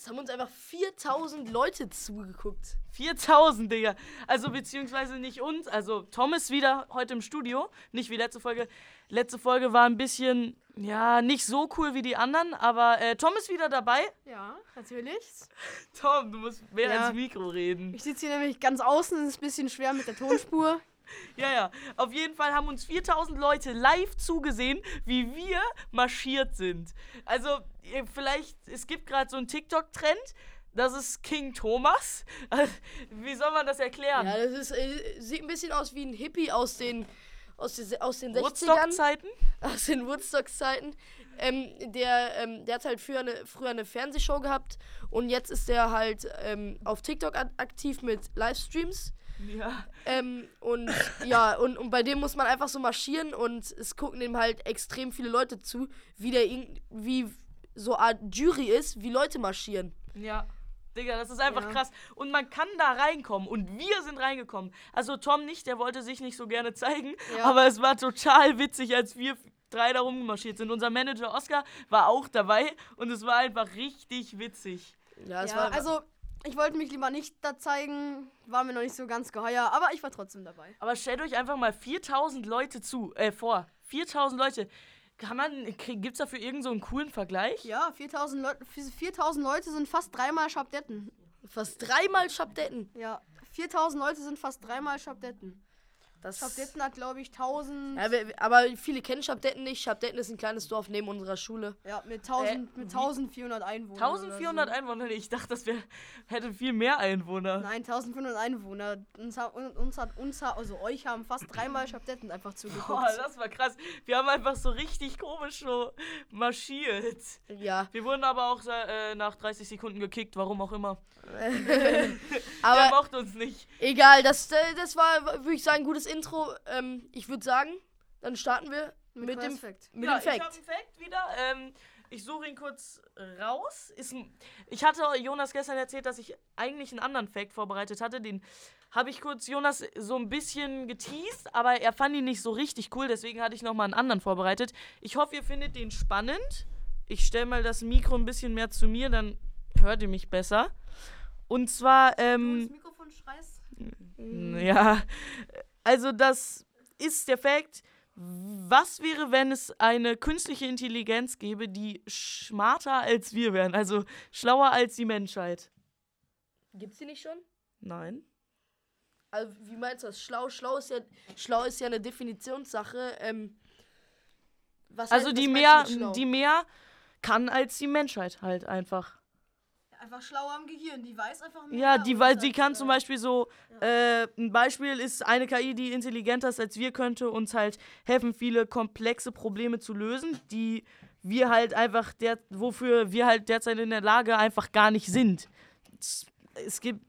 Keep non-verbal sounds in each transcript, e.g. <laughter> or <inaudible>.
Es haben uns einfach 4000 Leute zugeguckt. 4000, Digga. Also beziehungsweise nicht uns. Also Tom ist wieder heute im Studio. Nicht wie letzte Folge. Letzte Folge war ein bisschen, ja, nicht so cool wie die anderen. Aber äh, Tom ist wieder dabei. Ja, natürlich. <laughs> Tom, du musst mehr Ja. ins Mikro reden. Ich sitze hier nämlich ganz außen, ist ein bisschen schwer mit der Tonspur. Ja, ja. Auf jeden Fall haben uns 4000 Leute live zugesehen, wie wir marschiert sind. Also, vielleicht, es gibt gerade so einen TikTok-Trend. Das ist King Thomas. <laughs> Wie soll man das erklären? Ja, das ist, äh, sieht ein bisschen aus wie ein Hippie aus den, aus den, aus den 60ern. Woodstock-Zeiten? Aus den Woodstock-Zeiten. Ähm, der, ähm, der hat halt früher eine, früher eine Fernsehshow gehabt und jetzt ist der halt ähm, auf TikTok aktiv mit Livestreams. Ja. Ähm, und <laughs> ja, und, und bei dem muss man einfach so marschieren und es gucken dem halt extrem viele Leute zu, wie der wie so eine Art Jury ist, wie Leute marschieren. Ja. Digga, das ist einfach Ja. krass. Und man kann da reinkommen. Und wir sind reingekommen. Also Tom nicht, der wollte sich nicht so gerne zeigen. Ja. Aber es war total witzig, als wir drei da rumgemarschiert sind. Unser Manager Oscar war auch dabei. Und es war einfach richtig witzig. Ja, es ja, war also ich wollte mich lieber nicht da zeigen, war mir noch nicht so ganz geheuer, aber ich war trotzdem dabei. Aber stellt euch einfach mal 4000 Leute zu, äh, vor. 4000 Leute. Kann man, gibt es dafür irgendeinen so einen coolen Vergleich? Ja, 4000 Leute, 4000 Leute sind fast dreimal Schabdetten. fast dreimal Schabdetten. Ja, 4000 Leute sind fast dreimal Schabdetten. Das Schabdetten hat, glaube ich, 1000. ja, wir- aber viele kennen Schabdetten nicht. Schabdetten ist ein kleines Dorf neben unserer Schule. Ja, mit, 1000, Äh, mit wie- 1400 Einwohnern. 1400 oder so. Einwohner? Ich dachte, das wär, hätte viel mehr Einwohner. Nein, 1500 Einwohner. Uns, uns hat, uns also euch haben fast dreimal Schabdetten einfach zugeguckt. Boah, das war krass. Wir haben einfach so richtig komisch so marschiert. Ja. Wir wurden aber auch äh, nach 30 Sekunden gekickt, warum auch immer. <laughs> <laughs> Der Aber mochte uns nicht. egal, das, äh, das war, würde ich sagen, ein gutes Intro. Ähm, ich würde sagen, dann starten wir mit, dem, Quest Fact. mit ja, dem ich habe Fact. einen Fact wieder. Ähm, ich suche ihn kurz raus. Ist ein, ich hatte Jonas gestern erzählt, dass ich eigentlich einen anderen Fact vorbereitet hatte. Den habe ich kurz Jonas so ein bisschen geteased, aber er fand ihn nicht so richtig cool. Deswegen hatte ich nochmal einen anderen vorbereitet. Ich hoffe, ihr findet den spannend. Ich stelle mal das Mikro ein bisschen mehr zu mir, dann hört ihr mich besser. Und zwar, Du ähm, ins Mikrofon schreist? ja, also das ist der Fakt. Was wäre, wenn es eine künstliche Intelligenz gäbe, die smarter als wir wären, also schlauer als die Menschheit? Gibt's die nicht schon? Nein. Also, wie meinst du das? Schlau, schlau ist ja, schlau ist ja eine Definitionssache. Ähm, was Also heißt- die was mehr, die mehr kann als die Menschheit halt einfach. Einfach schlauer am Gehirn, die weiß einfach mehr. Ja, die, weil sie kann äh, zum Beispiel so, äh, ein Beispiel ist eine KI, die intelligenter ist als wir, könnte uns halt helfen, viele komplexe Probleme zu lösen, die wir halt einfach, der, wofür wir halt derzeit in der Lage einfach gar nicht sind. Es gibt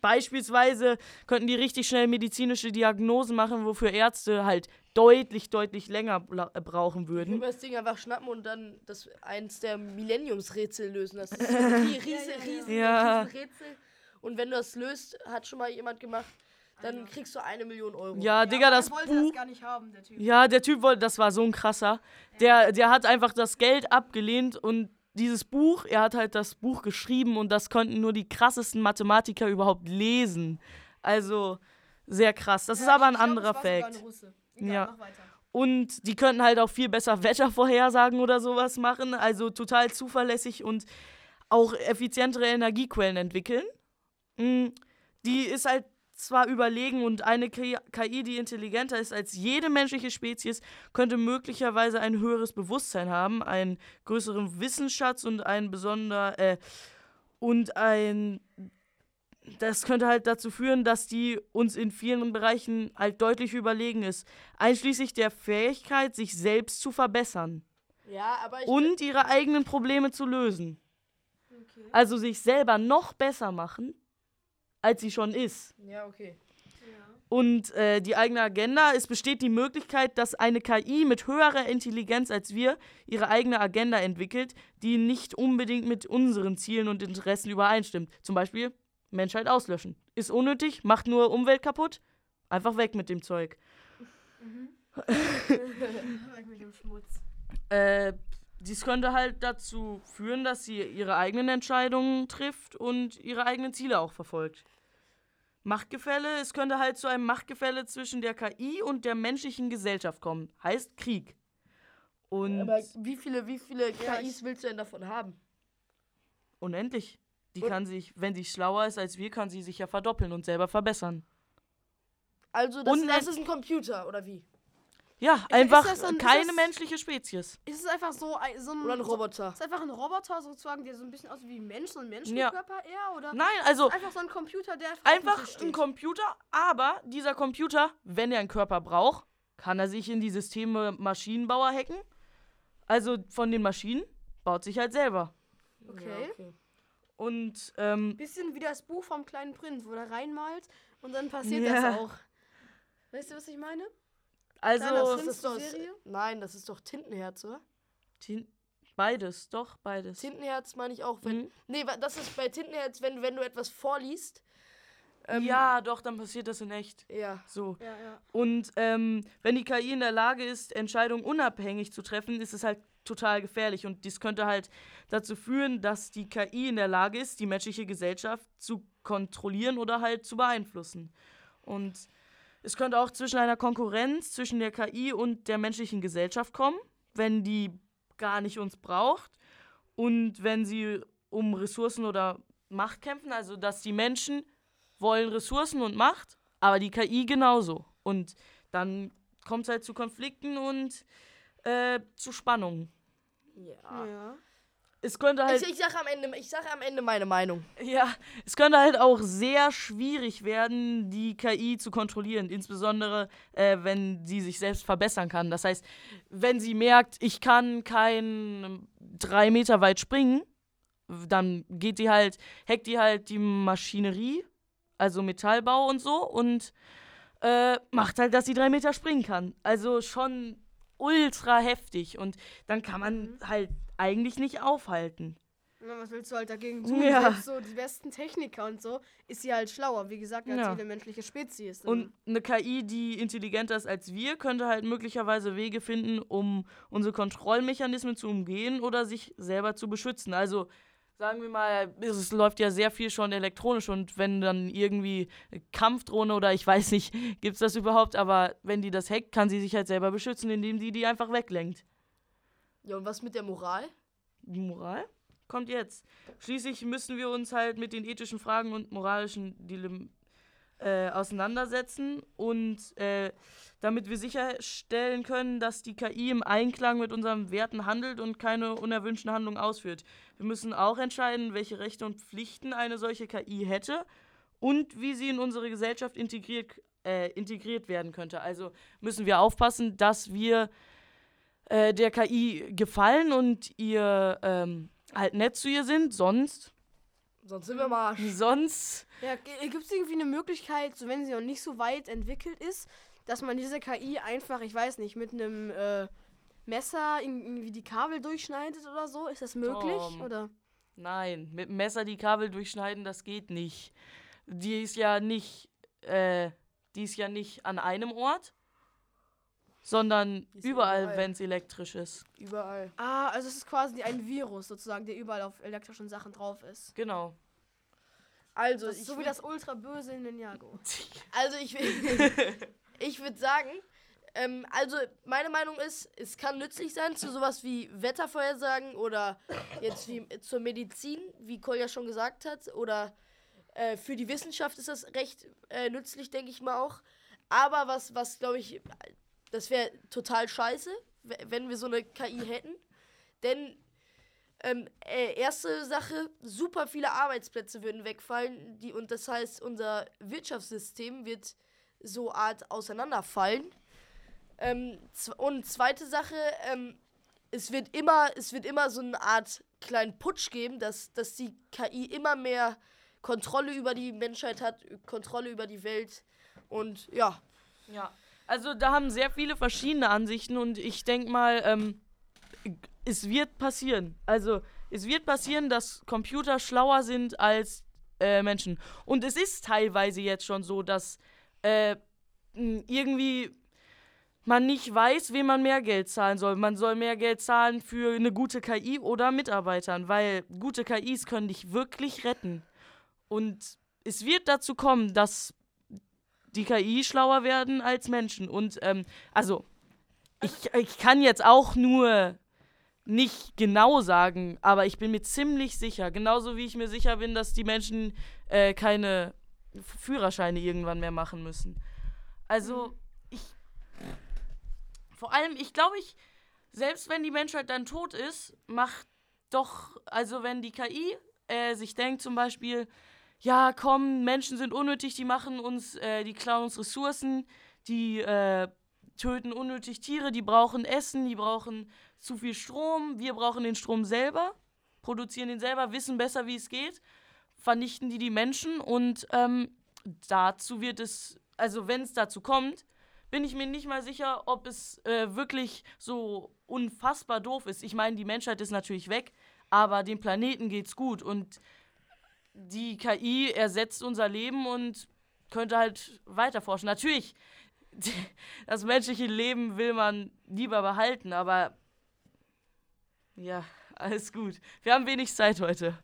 beispielsweise, könnten die richtig schnell medizinische Diagnosen machen, wofür Ärzte halt deutlich, deutlich länger äh, brauchen würden. würde das Ding einfach schnappen und dann das eins der Millenniumsrätsel lösen. Das ist <laughs> so ein rie- riese, Ja, ja, ja. riesen, Ja. riesen Rätsel. Und wenn du das löst, hat schon mal jemand gemacht, dann kriegst du eine Million Euro. Ja, Ja, Digga, das er wollte Buch. das gar nicht haben, der Typ. Ja, der Typ wollte, das war so ein krasser. Der, der hat einfach das Geld abgelehnt und dieses Buch, er hat halt das Buch geschrieben und das konnten nur die krassesten Mathematiker überhaupt lesen. Also sehr krass. Das ist Ja, aber ein anderer Fact. Egal, Ja. mach weiter. Und die könnten halt auch viel besser Wettervorhersagen oder sowas machen. Also total zuverlässig und auch effizientere Energiequellen entwickeln. Mm, Die ist halt zwar überlegen und eine KI, KI, die intelligenter ist als jede menschliche Spezies, könnte möglicherweise ein höheres Bewusstsein haben, einen größeren Wissensschatz und ein besonder äh, und ein das könnte halt dazu führen, dass die uns in vielen Bereichen halt deutlich überlegen ist, einschließlich der Fähigkeit, sich selbst zu verbessern Ja, aber ich. und ihre eigenen Probleme zu lösen. Okay. Also sich selber noch besser machen, als sie schon ist. ja, okay. Und äh, die eigene Agenda, es besteht die Möglichkeit, dass eine KI mit höherer Intelligenz als wir ihre eigene Agenda entwickelt, die nicht unbedingt mit unseren Zielen und Interessen übereinstimmt. Zum Beispiel Menschheit auslöschen. Ist unnötig, macht nur Umwelt kaputt. Einfach weg mit dem Zeug. Weg mit dem Schmutz. <laughs> Äh, dies könnte halt dazu führen, dass sie ihre eigenen Entscheidungen trifft und ihre eigenen Ziele auch verfolgt. Machtgefälle, es könnte halt zu einem Machtgefälle zwischen der KI und der menschlichen Gesellschaft kommen. Heißt Krieg. Und Aber wie viele, wie viele KIs willst du denn davon haben? unendlich. Die Und- kann sich, wenn sie schlauer ist als wir, kann sie sich ja verdoppeln und selber verbessern. Also, das, Und- das ist ein Computer, oder wie? Ja, einfach dann- keine das- menschliche Spezies. Ist es einfach so ein, so ein, Oder ein so, Roboter? ist einfach ein Roboter sozusagen, der so ein bisschen aussieht wie ein Mensch, so ein Ja. Menschenkörper eher? Oder Nein, also einfach so ein Computer, der einfach ein? Computer, aber dieser Computer, wenn er einen Körper braucht, kann er sich in die Systeme Maschinenbauer hacken. Also von den Maschinen baut sich halt selber. Okay. Ja, Und ähm, Bisschen wie das Buch vom kleinen Prinz, wo er reinmalt und dann passiert Ja. das auch. Weißt du, was ich meine? also Kleiner Das ist doch, nein, das ist doch Tintenherz, oder? Tin- beides, doch beides. Tintenherz meine ich auch, wenn. Mhm. Nee, das ist bei Tintenherz, wenn, wenn du etwas vorliest. Ähm, ja, doch, dann passiert das in echt. Ja. So. Ja, ja. Und ähm, wenn die KI in der Lage ist, Entscheidungen unabhängig zu treffen, ist es halt total gefährlich. Und dies könnte halt dazu führen, dass die KI in der Lage ist, die menschliche Gesellschaft zu kontrollieren oder halt zu beeinflussen. Und es könnte auch zwischen einer Konkurrenz zwischen der KI und der menschlichen Gesellschaft kommen, wenn die gar nicht uns braucht und wenn sie um Ressourcen oder Macht kämpfen, also dass die Menschen wollen Ressourcen und Macht, aber die KI genauso. Und dann kommt es halt zu Konflikten und äh, zu Spannungen. Ja. ja. Es könnte halt, Ich, ich sage am, Ende- ich sag am Ende meine Meinung. ja, es könnte halt auch sehr schwierig werden, die KI zu kontrollieren, insbesondere äh, wenn sie sich selbst verbessern kann. Das heißt, wenn sie merkt, ich kann kein drei Meter weit springen, dann geht die halt, hackt die halt die Maschinerie, also Metallbau und so und äh, macht halt, dass sie drei Meter springen kann. Also schon ultra heftig und dann kann man halt eigentlich nicht aufhalten. Na, was willst du halt dagegen tun? Ja. So die besten Techniker und so ist sie halt schlauer, wie gesagt, als Ja. jede menschliche Spezies. Und eine KI, die intelligenter ist als wir, könnte halt möglicherweise Wege finden, um unsere Kontrollmechanismen zu umgehen oder sich selber zu beschützen. Also sagen wir mal, es läuft ja sehr viel schon elektronisch und wenn dann irgendwie Kampfdrohne oder ich weiß nicht, <laughs> gibt es das überhaupt, aber wenn die das hackt, kann sie sich halt selber beschützen, indem sie die einfach weglenkt. Ja, und was mit der Moral? Die Moral kommt jetzt. Schließlich müssen wir uns halt mit den ethischen Fragen und moralischen Dilemmen äh, auseinandersetzen und äh, damit wir sicherstellen können, dass die KI im Einklang mit unseren Werten handelt und keine unerwünschten Handlungen ausführt. Wir müssen auch entscheiden, welche Rechte und Pflichten eine solche KI hätte und wie sie in unsere Gesellschaft integriert, äh, integriert werden könnte. Also müssen wir aufpassen, dass wir äh, der KI gefallen und ihr ähm, halt nett zu ihr sind, sonst, Sonst sind wir mal Arsch. sonst, Ja, gibt es irgendwie eine Möglichkeit, so wenn sie noch nicht so weit entwickelt ist, dass man diese KI einfach, ich weiß nicht, mit einem äh, Messer irgendwie die Kabel durchschneidet oder so? Ist das möglich? Tom. Oder? nein, mit dem Messer die Kabel durchschneiden, das geht nicht. Die ist ja nicht, äh, die ist ja nicht an einem Ort, sondern überall, überall. wenn es elektrisch ist. Überall. Ah, also es ist quasi ein Virus sozusagen, der überall auf elektrischen Sachen drauf ist. Genau. Also, Das ist ich so wie das ultra böse in Ninjago. <laughs> Also ich will, <laughs> ich würde sagen, ähm, also meine Meinung ist, es kann nützlich sein zu sowas wie Wettervorhersagen oder jetzt wie zur Medizin, wie Kolja schon gesagt hat, oder äh, für die Wissenschaft ist das recht äh, nützlich, denke ich mal auch. Aber was, was glaube ich, das wäre total scheiße, wenn wir so eine KI hätten, denn ähm, äh, erste Sache, super viele Arbeitsplätze würden wegfallen, die, und das heißt, unser Wirtschaftssystem wird so Art auseinanderfallen. Ähm, und zweite Sache, ähm, es wird immer, es wird immer so eine Art kleinen Putsch geben, dass, dass die KI immer mehr Kontrolle über die Menschheit hat, Kontrolle über die Welt. Und ja, Ja. Also da haben sehr viele verschiedene Ansichten und ich denke mal, ähm, es wird passieren. Also es wird passieren, dass Computer schlauer sind als äh, Menschen. Und es ist teilweise jetzt schon so, dass äh, irgendwie man nicht weiß, wem man mehr Geld zahlen soll. Man soll mehr Geld zahlen für eine gute KI oder Mitarbeitern, weil gute KIs können dich wirklich retten. Und es wird dazu kommen, dass die KI schlauer werden als Menschen. Und ähm, also, ich, ich kann jetzt auch nur nicht genau sagen, aber ich bin mir ziemlich sicher, genauso wie ich mir sicher bin, dass die Menschen äh, keine Führerscheine irgendwann mehr machen müssen. Also, ich. Vor allem, ich glaube, ich, selbst wenn die Menschheit dann tot ist, macht doch, also wenn die KI äh, sich denkt zum Beispiel, ja, komm, Menschen sind unnötig, die machen uns, äh, die klauen uns Ressourcen, die äh, töten unnötig Tiere, die brauchen Essen, die brauchen zu viel Strom, wir brauchen den Strom selber, produzieren den selber, wissen besser, wie es geht, vernichten die die Menschen und ähm, dazu wird es, also wenn es dazu kommt, bin ich mir nicht mal sicher, ob es äh, wirklich so unfassbar doof ist. Ich meine, die Menschheit ist natürlich weg, aber dem Planeten geht's gut und die KI ersetzt unser Leben und könnte halt weiter forschen. Natürlich, <laughs> das menschliche Leben will man lieber behalten, aber ja, alles gut. Wir haben wenig Zeit heute.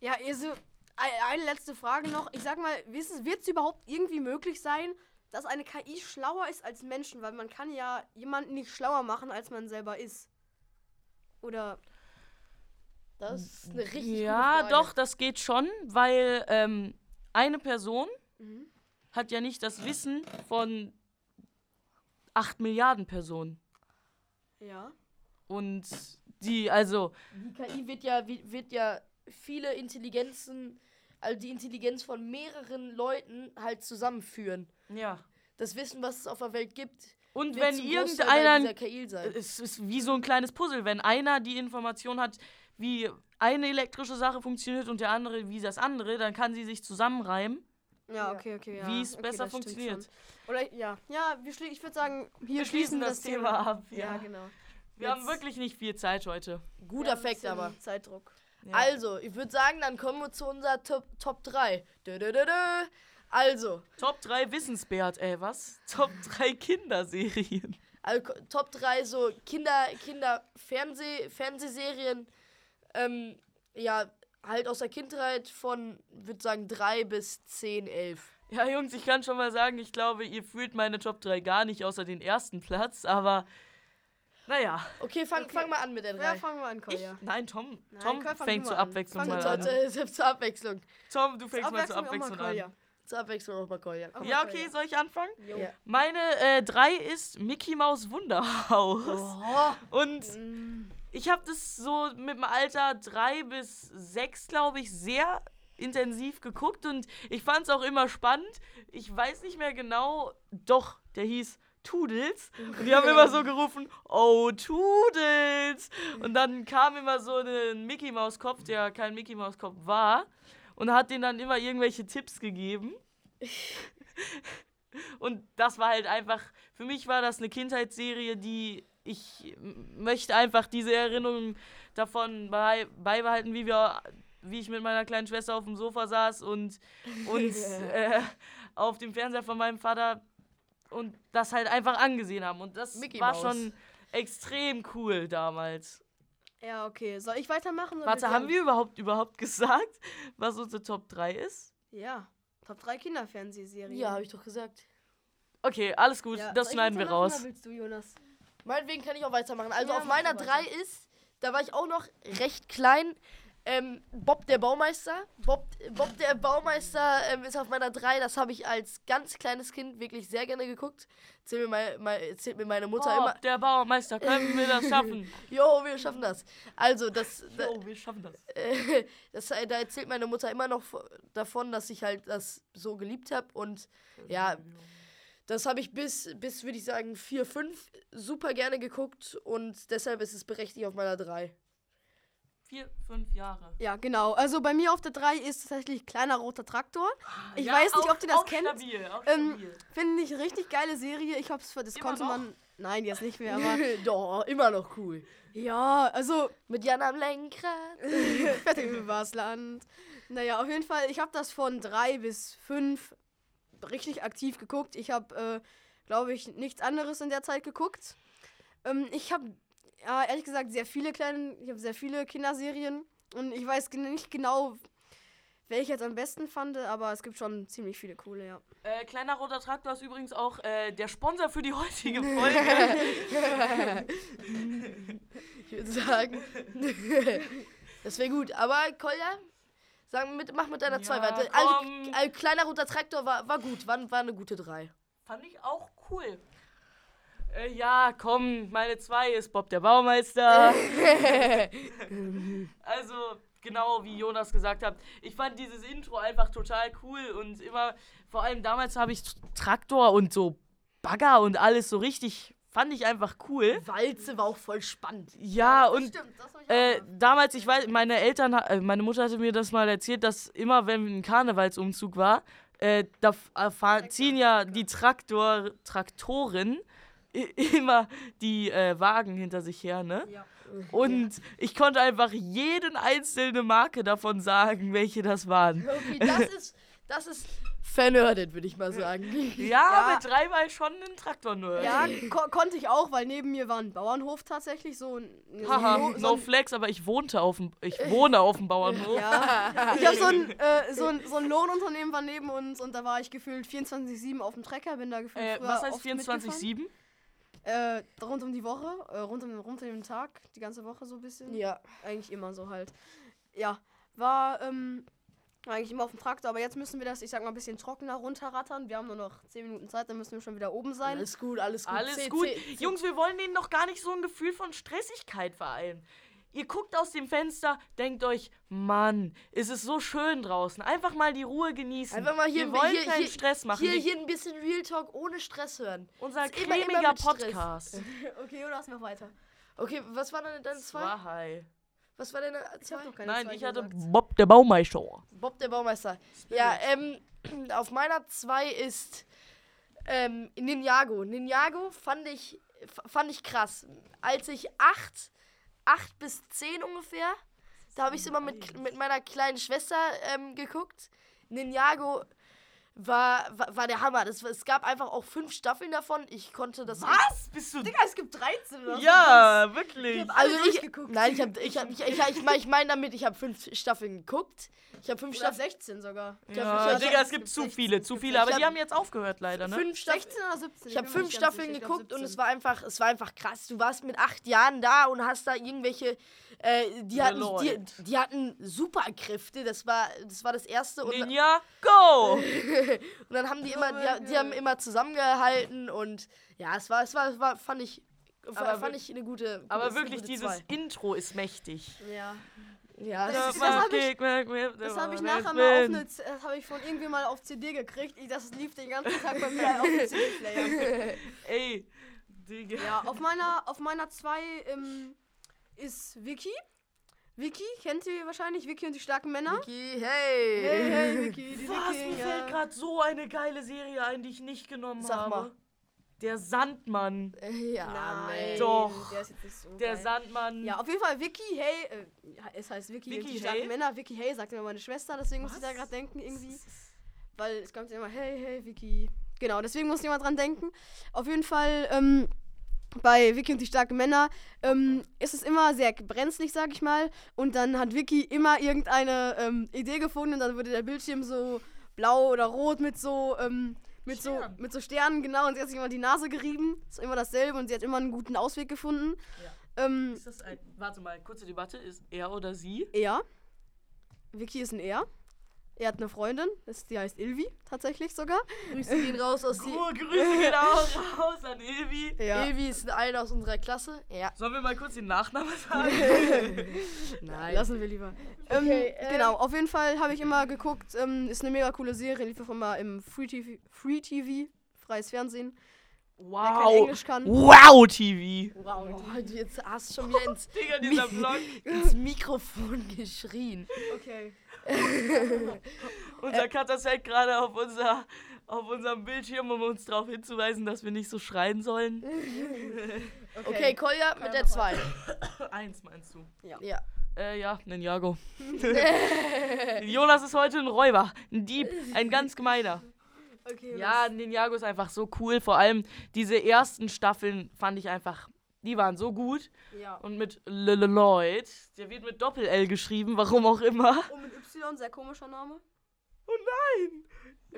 Ja, also, ei- eine letzte Frage noch. Ich sag mal, wird es überhaupt irgendwie möglich sein, dass eine KI schlauer ist als Menschen? Weil man kann ja jemanden nicht schlauer machen, als man selber ist. Oder. Das ist eine richtig Ja, doch, das geht schon, weil ähm, eine Person Mhm. hat ja nicht das Wissen von 8 Milliarden Personen. Ja. Und die, also, Die KI wird ja, wi- wird ja viele Intelligenzen, also die Intelligenz von mehreren Leuten halt zusammenführen. ja. Das Wissen, was es auf der Welt gibt, Und wenn irgendeiner es ist wie so ein kleines Puzzle. Wenn einer die Information hat, wie eine elektrische Sache funktioniert und der andere wie das andere, dann kann sie sich zusammenreimen, Ja, okay, okay. Ja. wie es okay, besser das funktioniert. schon. Oder ja. Ja, ich würde sagen, hier Wir schließen das Thema ab, Ja, ja. genau. Wir haben wirklich nicht viel Zeit heute. Guter bisschen aber. Zeitdruck. Ja. Also, ich würde sagen, dann kommen wir zu unserer Top, Top 3. Dö, dö, dö, dö. Also, Top 3 Wissensbert, ey, was? <laughs> Top 3 Kinderserien. also Top 3 so Kinder, Kinder Fernseh, Fernsehserien. Ähm, ja, halt aus der Kindheit von, würde sagen, 3 bis 10, 11. Ja, Jungs, ich kann schon mal sagen, ich glaube, ihr fühlt meine Top 3 gar nicht außer den ersten Platz, aber naja. Okay, fang, Okay. fang mal an mit der Ja, 3. fangen wir an, Ich, Kolja. nein, Tom. Nein, Tom fang fängt zur mal an. Abwechslung Fang mal zur, an. an. <laughs> zur, zur Abwechslung. Tom, du fängst mal zur auch mal Abwechslung an. Zur Abwechslung nochmal Kolja. Auch Ja, mal okay, soll ich anfangen? Jo. Ja. Meine äh, 3 ist Mickey Maus Wunderhaus. Oh, Und Mm, ich habe das so mit dem Alter 3 bis 6, glaube ich, sehr intensiv geguckt und ich fand es auch immer spannend. Ich weiß nicht mehr genau, doch, der hieß Tudels. Und die haben immer so <laughs> gerufen, oh, Tudels. Und dann kam immer so ein Mickey Maus Kopf, der kein Mickey Maus Kopf war. Und hat denen dann immer irgendwelche Tipps gegeben. <laughs> Und das war halt einfach, für mich war das eine Kindheitsserie, die ich möchte einfach diese Erinnerung davon bei, beibehalten, wie wir, wie ich mit meiner kleinen Schwester auf dem Sofa saß und <laughs> uns äh, auf dem Fernseher von meinem Vater und das halt einfach angesehen haben. Und das Mickey war Maus. schon extrem cool damals. Ja, okay. Soll ich weitermachen? Warte, haben wir überhaupt überhaupt <laughs> gesagt, was unsere Top 3 ist? Ja. Top 3 Kinderfernsehserien. ja, habe ich doch gesagt. Okay, alles gut, Ja, das soll ich schneiden wir raus. Oder willst du, Jonas? Meinetwegen kann ich auch weitermachen. Also Ja, auf meiner du 3 weiter. ist, da war ich auch noch recht klein. Ähm, Bob der Baumeister. Bob, Bob der Baumeister ähm, ist auf meiner 3. Das habe ich als ganz kleines Kind wirklich sehr gerne geguckt. Erzählt mir, mein, mein, erzählt mir meine Mutter Oh, immer. der Bauermeister, können wir das schaffen? <laughs> Jo, wir schaffen das. Also, das, da, Jo, wir schaffen das. äh, <laughs> das, äh, da erzählt meine Mutter immer noch vo- davon, dass ich halt das so geliebt habe. Und ja, das habe ich bis, bis würde ich sagen, 4, 5 super gerne geguckt. Und deshalb ist es berechtigt auf meiner 3. Vier, fünf Jahre. Ja, genau. Also bei mir auf der 3 ist tatsächlich kleiner roter Traktor. Ich Ja, weiß nicht, auch- ob ihr das auch kennt. Stabil, auch Ähm. Finde ich richtig geile Serie. Ich hab's für das Immer konnte noch? man. Nein, jetzt nicht mehr, <laughs> aber. Doch, immer noch cool. ja, also. Mit Jan am Lenkrad. <laughs> Fertig übers Land. Naja, auf jeden Fall, ich habe das von drei bis richtig aktiv geguckt. Ich habe, äh, glaube ich, nichts anderes in der Zeit geguckt. Ähm, ich habe, ja, ehrlich gesagt, sehr viele kleine, ich habe sehr viele Kinderserien und ich weiß nicht genau, welche ich jetzt am besten fand, aber es gibt schon ziemlich viele coole, ja. Äh, kleiner roter Traktor ist übrigens auch äh, der Sponsor für die heutige <laughs> Folge. Ich würde sagen, <laughs> das wäre gut. Aber Kolja, sag mit, mach mit deiner Ja, 2 weiter. komm. Also, ein kleiner roter Traktor war, war gut, war, war eine gute 3. Fand ich auch cool. Äh, ja, komm, meine zwei ist Bob der Baumeister. <laughs> also, genau wie Jonas gesagt hat, ich fand dieses Intro einfach total cool und immer, vor allem damals habe ich Traktor und so Bagger und alles so richtig, fand ich einfach cool. Walze war auch voll spannend. Ja, und Stimmt, äh, mal. damals, ich weiß, meine Eltern, äh, meine Mutter hatte mir das mal erzählt, dass immer, wenn ein Karnevalsumzug war, äh, da äh, fahren, ziehen ja die Traktor, Traktoren <laughs> immer die äh, Wagen hinter sich her, ne? Ja. Und ich konnte einfach jeden einzelne Marke davon sagen, welche das waren. Okay, das <laughs> ist, das ist vernördet, würde ich mal sagen. <laughs> Ja, Ja. mit drei war ich schon ein Traktor nur. Ja, ko konnte ich auch, weil neben mir war ein Bauernhof tatsächlich so ein. So Haha, ein- so no ein flex, aber ich wohnte auf dem, ich wohne auf dem Bauernhof. Ja, ich habe so ein, äh, so, ein, so ein Lohnunternehmen war neben uns und da war ich gefühlt 24-7 auf dem Trecker, bin da gefühlt Äh, was heißt oft mitgefahren. 24-7? Äh, rund um die Woche, äh, rund, um, rund um den Tag, die ganze Woche so ein bisschen. Ja. Eigentlich immer so halt. Ja, war ähm, eigentlich immer auf dem Traktor, aber jetzt müssen wir das, ich sag mal, ein bisschen trockener runterrattern. Wir haben nur noch 10 Minuten Zeit, dann müssen wir schon wieder oben sein. Alles gut, alles gut. Alles C- gut. C- C- Jungs, wir wollen denen doch gar nicht so ein Gefühl von Stressigkeit vereinen. Ihr guckt aus dem Fenster, denkt euch, Mann, ist es so schön draußen. Einfach mal die Ruhe genießen. Einfach mal hier, wir wollen hier, keinen hier, Stress machen. Hier, hier ein bisschen Real Talk ohne Stress hören. Unser ist immer- immer cremiger mit Stress. Podcast. <laughs> Okay, oder mach weiter. Okay, was war deine, deine zwei? Zwei. Was war deine Ich zwei? hab doch keine Nein, zwei ich hatte gesagt. Bob der Baumeister. Bob der Baumeister. Ja, ähm, <clears throat> auf meiner 2 ist ähm, Ninjago. Ninjago fand ich, fand ich krass. Als ich 8, 8 bis 10 ungefähr, da habe ich es immer mit, mit meiner kleinen Schwester ähm, geguckt. Ninjago war, war, war der Hammer. Das, es gab einfach auch fünf Staffeln davon. Ich konnte das. Was? Bist du. Digga, es gibt 13 oder so. Ja, wirklich. Also alle ich, durchgeguckt. nein, ich habe, ich habe, ich, ich, ich, ich meine damit, ich habe fünf Staffeln geguckt. Ich habe fünf Staffeln, 16 sogar. hab- Ja, ich hab- Digga, es gibt zu 16, viele, zu viele. Aber Ich die hab- haben jetzt aufgehört leider, ne? fünf Staffeln. 16 oder 17? Ich habe fünf Staffeln sicher, ich geguckt und 17. es war einfach, es war einfach krass. Du warst mit acht Jahren da und hast da irgendwelche, äh, die hatten, die, die hatten Superkräfte. Das war, das war das erste und, Ninja, go! <laughs> und dann haben die immer, die, die haben immer zusammengehalten und ja, es war, es war, es war fand ich, Aber fand ich eine gute. Aber eine wirklich, gute dieses zwei. Intro ist mächtig. Ja. ja, Das das ist- hab ich- Das Das habe ich nachher mal auf eine, das habe ich von irgendwie mal auf CD gekriegt. Ich, das lief den ganzen Tag bei mir <laughs> auf dem CD-Player. Ey, Digga. Ja, auf meiner, auf meiner 2 ähm, ist Vicky. Vicky, kennt ihr wahrscheinlich, Vicky und die starken Männer. Vicky, hey. Hey, hey, Vicky, die Was? Mir fällt gerade so eine geile Serie ein, die ich nicht genommen Sag habe. mal. Der Sandmann. Ja, Nein. Doch. Der ist jetzt nicht so Der geil. Sandmann. Ja, auf jeden Fall Vicky, hey, äh, ja, es heißt Vicky, Vicky, und die starken hey? Männer. Vicky, hey, sagt mir meine Schwester, deswegen muss ich da gerade denken irgendwie. Weil es kommt immer, hey, hey, Vicky. Genau, deswegen muss ich immer dran denken. Auf jeden Fall, ähm, bei Vicky und die starken Männer ähm, ist es immer sehr brenzlig, sag ich mal. Und dann hat Vicky immer irgendeine ähm, Idee gefunden und dann wurde der Bildschirm so blau oder rot mit so, ähm, mit so, Sternen. mit so Sternen, genau. Und sie hat sich immer die Nase gerieben. Ist immer dasselbe und sie hat immer einen guten Ausweg gefunden. Ähm, Ist das ein. Warte mal, kurze Debatte. Ist er oder sie? er. Vicky ist ein Er. Er hat eine Freundin, das, die heißt Ilvi, tatsächlich sogar. Grüße gehen raus aus die. Oh, Grüße geht <laughs> auch raus an Ilvi. Ja. Ilvi ist eine aus unserer Klasse. Ja. Sollen wir mal kurz den Nachnamen <laughs> sagen? Nein. Lassen wir lieber. Okay, ähm, ähm, genau, auf jeden Fall habe ich immer geguckt. Ähm, ist eine mega coole Serie, lief auch immer im Free TV, Free TV freies Fernsehen. Wer kein Wow. Englisch kann. Wow, TV. Wow. Oh, du jetzt hast du schon wieder ins, <laughs> Digga, dieser Vlog. ins Mikrofon geschrien. Okay. <laughs> Unser Cutter zeigt gerade auf, unser, auf unserem Bildschirm, um uns darauf hinzuweisen, dass wir nicht so schreien sollen. <laughs> Okay, Kolja mit der noch <coughs> 2. Eins meinst du? Ja. Äh, ja, Ninjago. <laughs> Jonas ist heute ein Räuber, ein Dieb, ein ganz gemeiner. Okay, Ja, Ninjago ist einfach so cool. Vor allem diese ersten Staffeln fand ich einfach, die waren so gut. ja. Und mit Lloyd, der wird mit Doppel-L geschrieben, warum auch immer. Und mit Y, sehr komischer Name. Oh nein!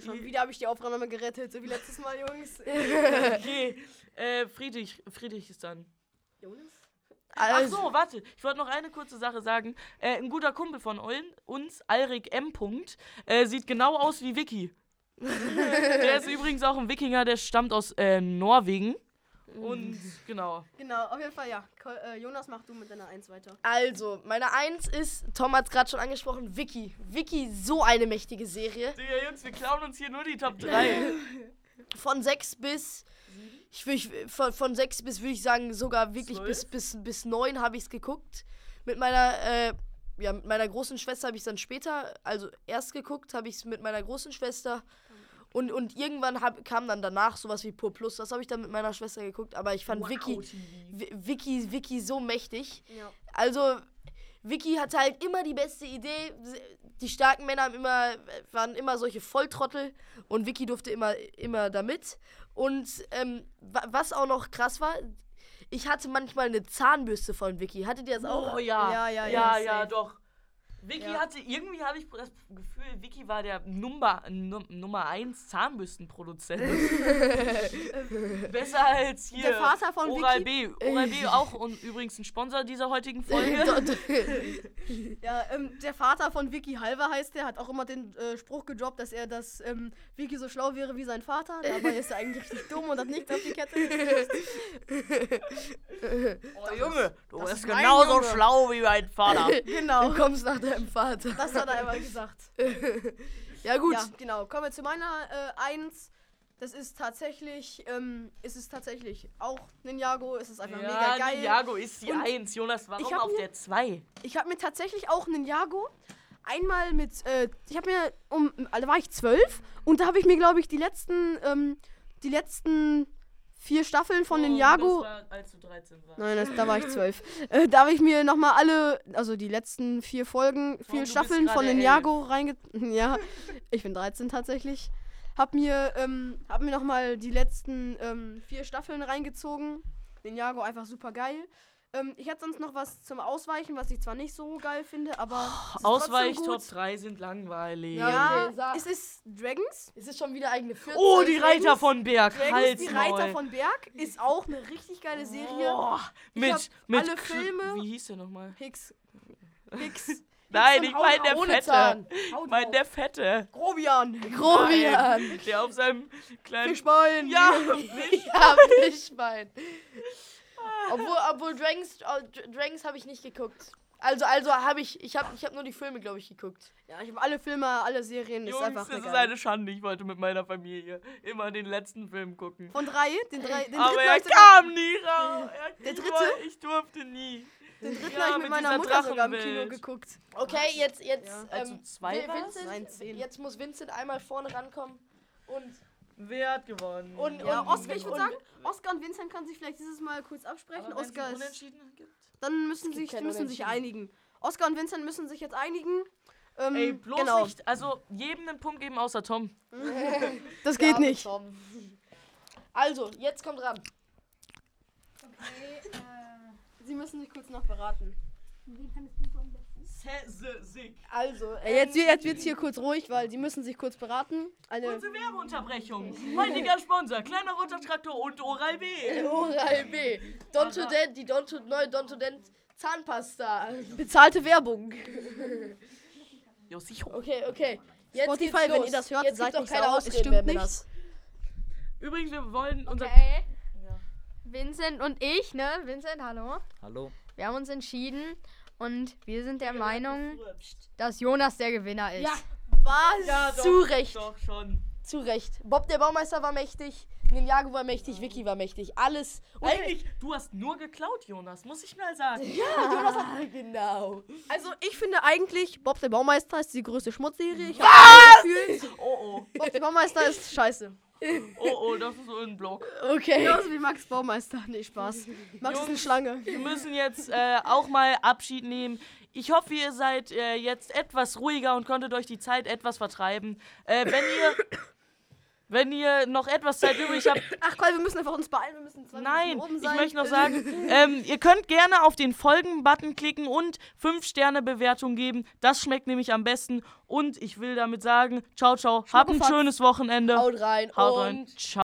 Schon wieder habe ich die Aufnahme gerettet, so wie letztes Mal, Jungs. <laughs> Okay, äh, Friedrich, Friedrich ist dann. Jonas? Ach Also, so, warte. Ich wollte noch eine kurze Sache sagen. Äh, ein guter Kumpel von uns, Alrik M. Punkt, äh, sieht genau aus wie Vicky. <laughs> der ist übrigens auch ein Wikinger, der stammt aus äh, Norwegen. Und <laughs> genau. Genau, auf jeden Fall, ja. Äh, Jonas, mach du mit deiner 1 weiter. also, meine Eins ist, Tom hat es gerade schon angesprochen, Vicky. Vicky, so eine mächtige Serie. Digga, Jungs, wir klauen uns hier nur die Top 3. <laughs> Von sechs bis. Ich will, ich, von, von sechs bis, würde ich sagen, sogar wirklich bis, bis, bis neun habe ich es geguckt. Mit meiner, äh, ja, mit meiner großen Schwester habe ich es dann später, also erst geguckt, habe ich es mit meiner großen Schwester. Und, und irgendwann hab, kam dann danach sowas wie Pur Plus. Das habe ich dann mit meiner Schwester geguckt. Aber ich fand Vicky, Vi- Vicky, Vicky so mächtig. Ja. Also, Vicky hatte halt immer die beste Idee. Die starken Männer haben immer, waren immer solche Volltrottel und Vicky durfte immer, immer damit. Und ähm, wa- was auch noch krass war, ich hatte manchmal eine Zahnbürste von Vicky. Hattet ihr das auch? Oh ja. Ja, ja, ja. ja, Ja, doch. Vicky Ja. hatte, irgendwie habe ich das Gefühl, Vicky war der Nummer, Num, Nummer 1 Zahnbürstenproduzent. <laughs> Besser als hier. Der Vater von Oral Vicky? B. Oral B auch und übrigens ein Sponsor dieser heutigen Folge. <laughs> Ja, ähm, der Vater von Vicky Halver heißt der, hat auch immer den äh, Spruch gedroppt, dass er, dass ähm, Vicky so schlau wäre wie sein Vater. Dabei ist er eigentlich richtig dumm und hat nichts auf die Kette <laughs> gekriegt. oh Junge, du das bist genauso Junge. schlau wie mein Vater. Genau, Du kommst nach deinem Vater. das hat er einmal gesagt. <laughs> Ja, gut. Ja, genau. Kommen wir zu meiner äh, Eins. Das ist tatsächlich, ähm, ist es tatsächlich auch Ninjago. Es ist einfach mega geil. Ninjago ist die Und 1. Jonas, warum auf mir- der 2? Ich habe mir tatsächlich auch Ninjago einmal mit, äh, ich habe mir, um, da war ich zwölf und da habe ich mir, glaube ich, die letzten, ähm, die letzten vier Staffeln von. Oh, Das war, als du 13 warst. Nein, das, da war ich <laughs> zwölf. Äh, da habe ich mir nochmal alle, also die letzten vier Folgen, vier bist Staffeln von gerade Ninjago reinge... <laughs> Ja, ich bin 13 tatsächlich. Hab mir, ähm, hab mir nochmal die letzten ähm, vier Staffeln reingezogen. Ninjago einfach super geil. Ähm, ich hätte sonst noch was zum Ausweichen, was ich zwar nicht so geil finde, aber. es ist trotzdem Ausweich gut. Top 3 sind langweilig. Ja, Okay, es ist Dragons. Es ist schon wieder eigene 14. Oh, die Reiter von Berg. Dragons, Halt's die Reiter von Berg, ist auch eine richtig geile Serie. Oh, mit, mit alle Filme- Wie hieß der nochmal? Hicks. <laughs> Hicks. Nein, ich meine der Fette. Ich meine der Fette. Grobian. Grobian. Der auf seinem kleinen. Fischbein. Ja, <laughs> Ja, Fischbein. Obwohl, obwohl Dragons, oh, Dr- Dragons habe ich nicht geguckt. Also, also habe ich, ich habe ich hab nur die Filme, glaube ich, geguckt. Ja, ich habe alle Filme, alle Serien. Jungs, ist einfach das ist geil. eine Schande. Ich wollte mit meiner Familie immer den letzten Film gucken. Von drei, den, drei, den Aber dritten er kam nie raus. <laughs> Er- Der ich dritte? woll- Ich durfte nie. Den dritten Ja, habe ich mit mit meiner Mutter sogar im. Kino geguckt. Okay, jetzt, jetzt. Ja. Also Ähm, zwei Vin- war's? Vincent, Nein, zehn. Jetzt muss Vincent einmal vorne rankommen. Und Wer hat gewonnen? Und- Ja, und- Oscar, ich würde sagen, Oscar und Vincent können sich vielleicht dieses Mal kurz absprechen. Aber Oscar ist. Unentschieden gibt? Dann müssen sich, müssen sich einigen. Oscar und Vincent müssen sich jetzt einigen. Ähm, Ey, bloß genau. nicht. Also jedem einen Punkt geben außer Tom. <laughs> Das geht nicht. Tom. Also, jetzt kommt ran. Sie müssen sich kurz noch beraten. Also, Äh, jetzt wird jetzt wird's hier kurz ruhig, weil sie müssen sich kurz beraten. Eine Unsere Werbeunterbrechung. Heutiger Sponsor, kleiner roter Traktor und Oral B. <laughs> Oral B. Dontodent, die Donto, neue Dontodent Zahnpasta. bezahlte Werbung. <laughs> Jo, sicher. Okay, okay. Jetzt Spotify, geht's wenn ihr das hört, Jetzt seid doch keine sauer, es Ausreden stimmt mehr, nicht. Übrigens, wir wollen unser. Okay. Vincent und ich, ne? Vincent, hallo. Hallo. Wir haben uns entschieden und wir sind der Meinung, dass Jonas der Gewinner ist. Ja, Was? Ja, doch, Zu Recht. Doch, schon. zu Recht. Bob der Baumeister war mächtig, Ninjago war mächtig, Vicky war mächtig. Alles. Und Eigentlich, du hast nur geklaut, Jonas, muss ich mal sagen. <laughs> Ja, <laughs> genau. Also ich finde eigentlich, Bob der Baumeister ist die größte Schmutzserie. Ich Was? Gefühl, Oh, oh. Bob der Baumeister ist scheiße. Oh, oh, das ist so ein Block. Okay. Genauso wie Max Baumeister. Nee, Spaß. Max ist eine Schlange. Wir müssen jetzt äh, auch mal Abschied nehmen. Ich hoffe, ihr seid äh, jetzt etwas ruhiger und konntet euch die Zeit etwas vertreiben. Äh, wenn ihr Wenn ihr noch etwas Zeit übrig habt, <coughs> Ach komm, wir müssen einfach uns beeilen. Wir müssen zwei Nein, oben ich sein. möchte noch <laughs> sagen, ähm, ihr könnt gerne auf den Folgen-Button klicken und 5-Sterne-Bewertung geben. Das schmeckt nämlich am besten. Und ich will damit sagen, ciao, ciao, habt ein schönes Wochenende. Haut rein Haut und rein. Ciao.